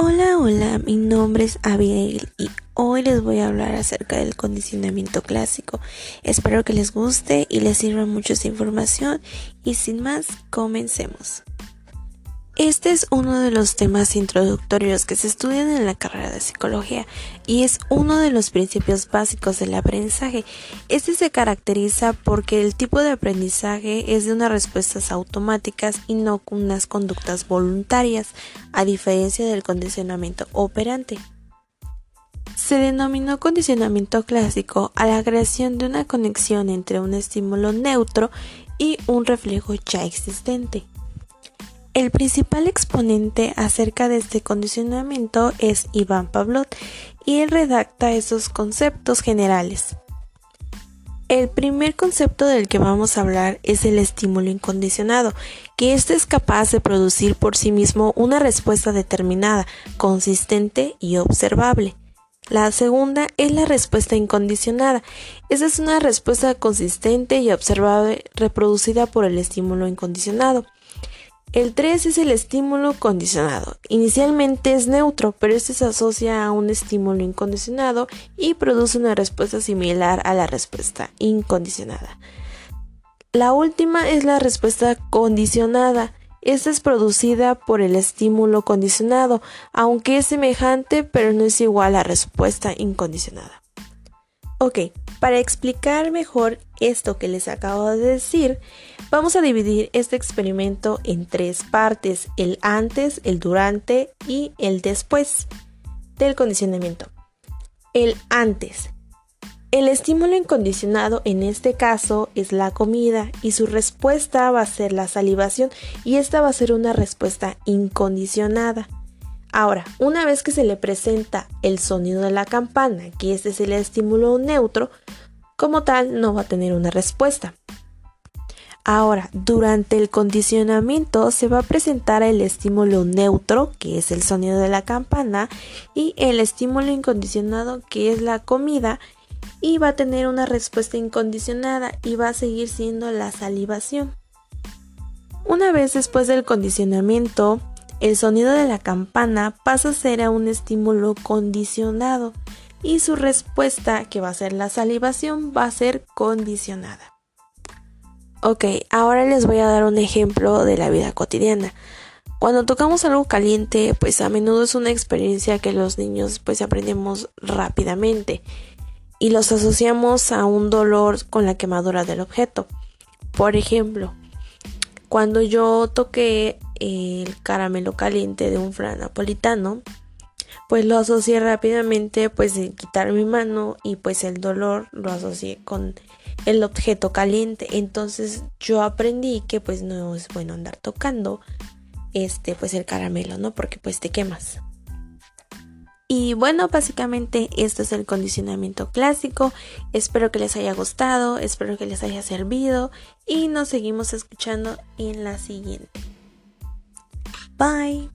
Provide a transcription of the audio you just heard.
Hola, hola, mi nombre es Abigail y hoy les voy a hablar acerca del condicionamiento clásico. Espero que les guste y les sirva mucho esta información y sin más, comencemos. Este es uno de los temas introductorios que se estudian en la carrera de psicología y es uno de los principios básicos del aprendizaje. Este se caracteriza porque el tipo de aprendizaje es de unas respuestas automáticas y no unas conductas voluntarias, a diferencia del condicionamiento operante. Se denominó condicionamiento clásico a la creación de una conexión entre un estímulo neutro y un reflejo ya existente. El principal exponente acerca de este condicionamiento es Iván Pavlov y él redacta esos conceptos generales. El primer concepto del que vamos a hablar es el estímulo incondicionado, que éste es capaz de producir por sí mismo una respuesta determinada, consistente y observable. La segunda es la respuesta incondicionada. Esta es una respuesta consistente y observable reproducida por el estímulo incondicionado. El 3 es el estímulo condicionado. Inicialmente es neutro, pero este se asocia a un estímulo incondicionado y produce una respuesta similar a la respuesta incondicionada. La última es la respuesta condicionada. Esta es producida por el estímulo condicionado, aunque es semejante pero no es igual a la respuesta incondicionada. Ok, para explicar mejor esto que les acabo de decir, vamos a dividir este experimento en tres partes, el antes, el durante y el después del condicionamiento. El antes. El estímulo incondicionado en este caso es la comida y su respuesta va a ser la salivación y esta va a ser una respuesta incondicionada. Ahora, una vez que se le presenta el sonido de la campana, que este es el estímulo neutro, como tal no va a tener una respuesta. Ahora, durante el condicionamiento se va a presentar el estímulo neutro, que es el sonido de la campana, y el estímulo incondicionado, que es la comida, y va a tener una respuesta incondicionada y va a seguir siendo la salivación. Una vez después del condicionamiento, el sonido de la campana pasa a ser a un estímulo condicionado y su respuesta, que va a ser la salivación, va a ser condicionada. Ok, ahora les voy a dar un ejemplo de la vida cotidiana. Cuando tocamos algo caliente, pues a menudo es una experiencia que los niños pues aprendemos rápidamente y los asociamos a un dolor con la quemadura del objeto. Por ejemplo, cuando yo toqué el caramelo caliente de un flan napolitano, pues lo asocié rápidamente pues de quitar mi mano y pues el dolor lo asocié con el objeto caliente. Entonces yo aprendí que pues no es bueno andar tocando este pues el caramelo, ¿no? Porque pues te quemas. Y bueno, básicamente esto es el condicionamiento clásico. Espero que les haya gustado, espero que les haya servido y nos seguimos escuchando en la siguiente. Bye.